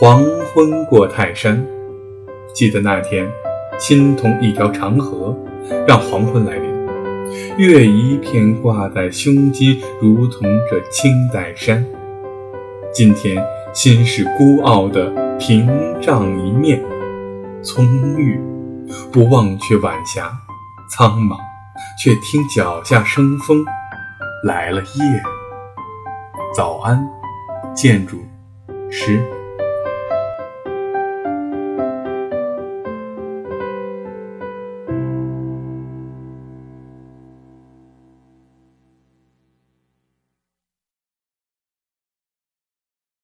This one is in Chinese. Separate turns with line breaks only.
黄昏过泰山。记得那天心同一条长河让黄昏来临。月一片挂在胸襟如同这青黛山。今天心是孤傲的屏障一面。葱郁不忘却晚霞苍茫却听脚下生风。来了夜。早安建筑师。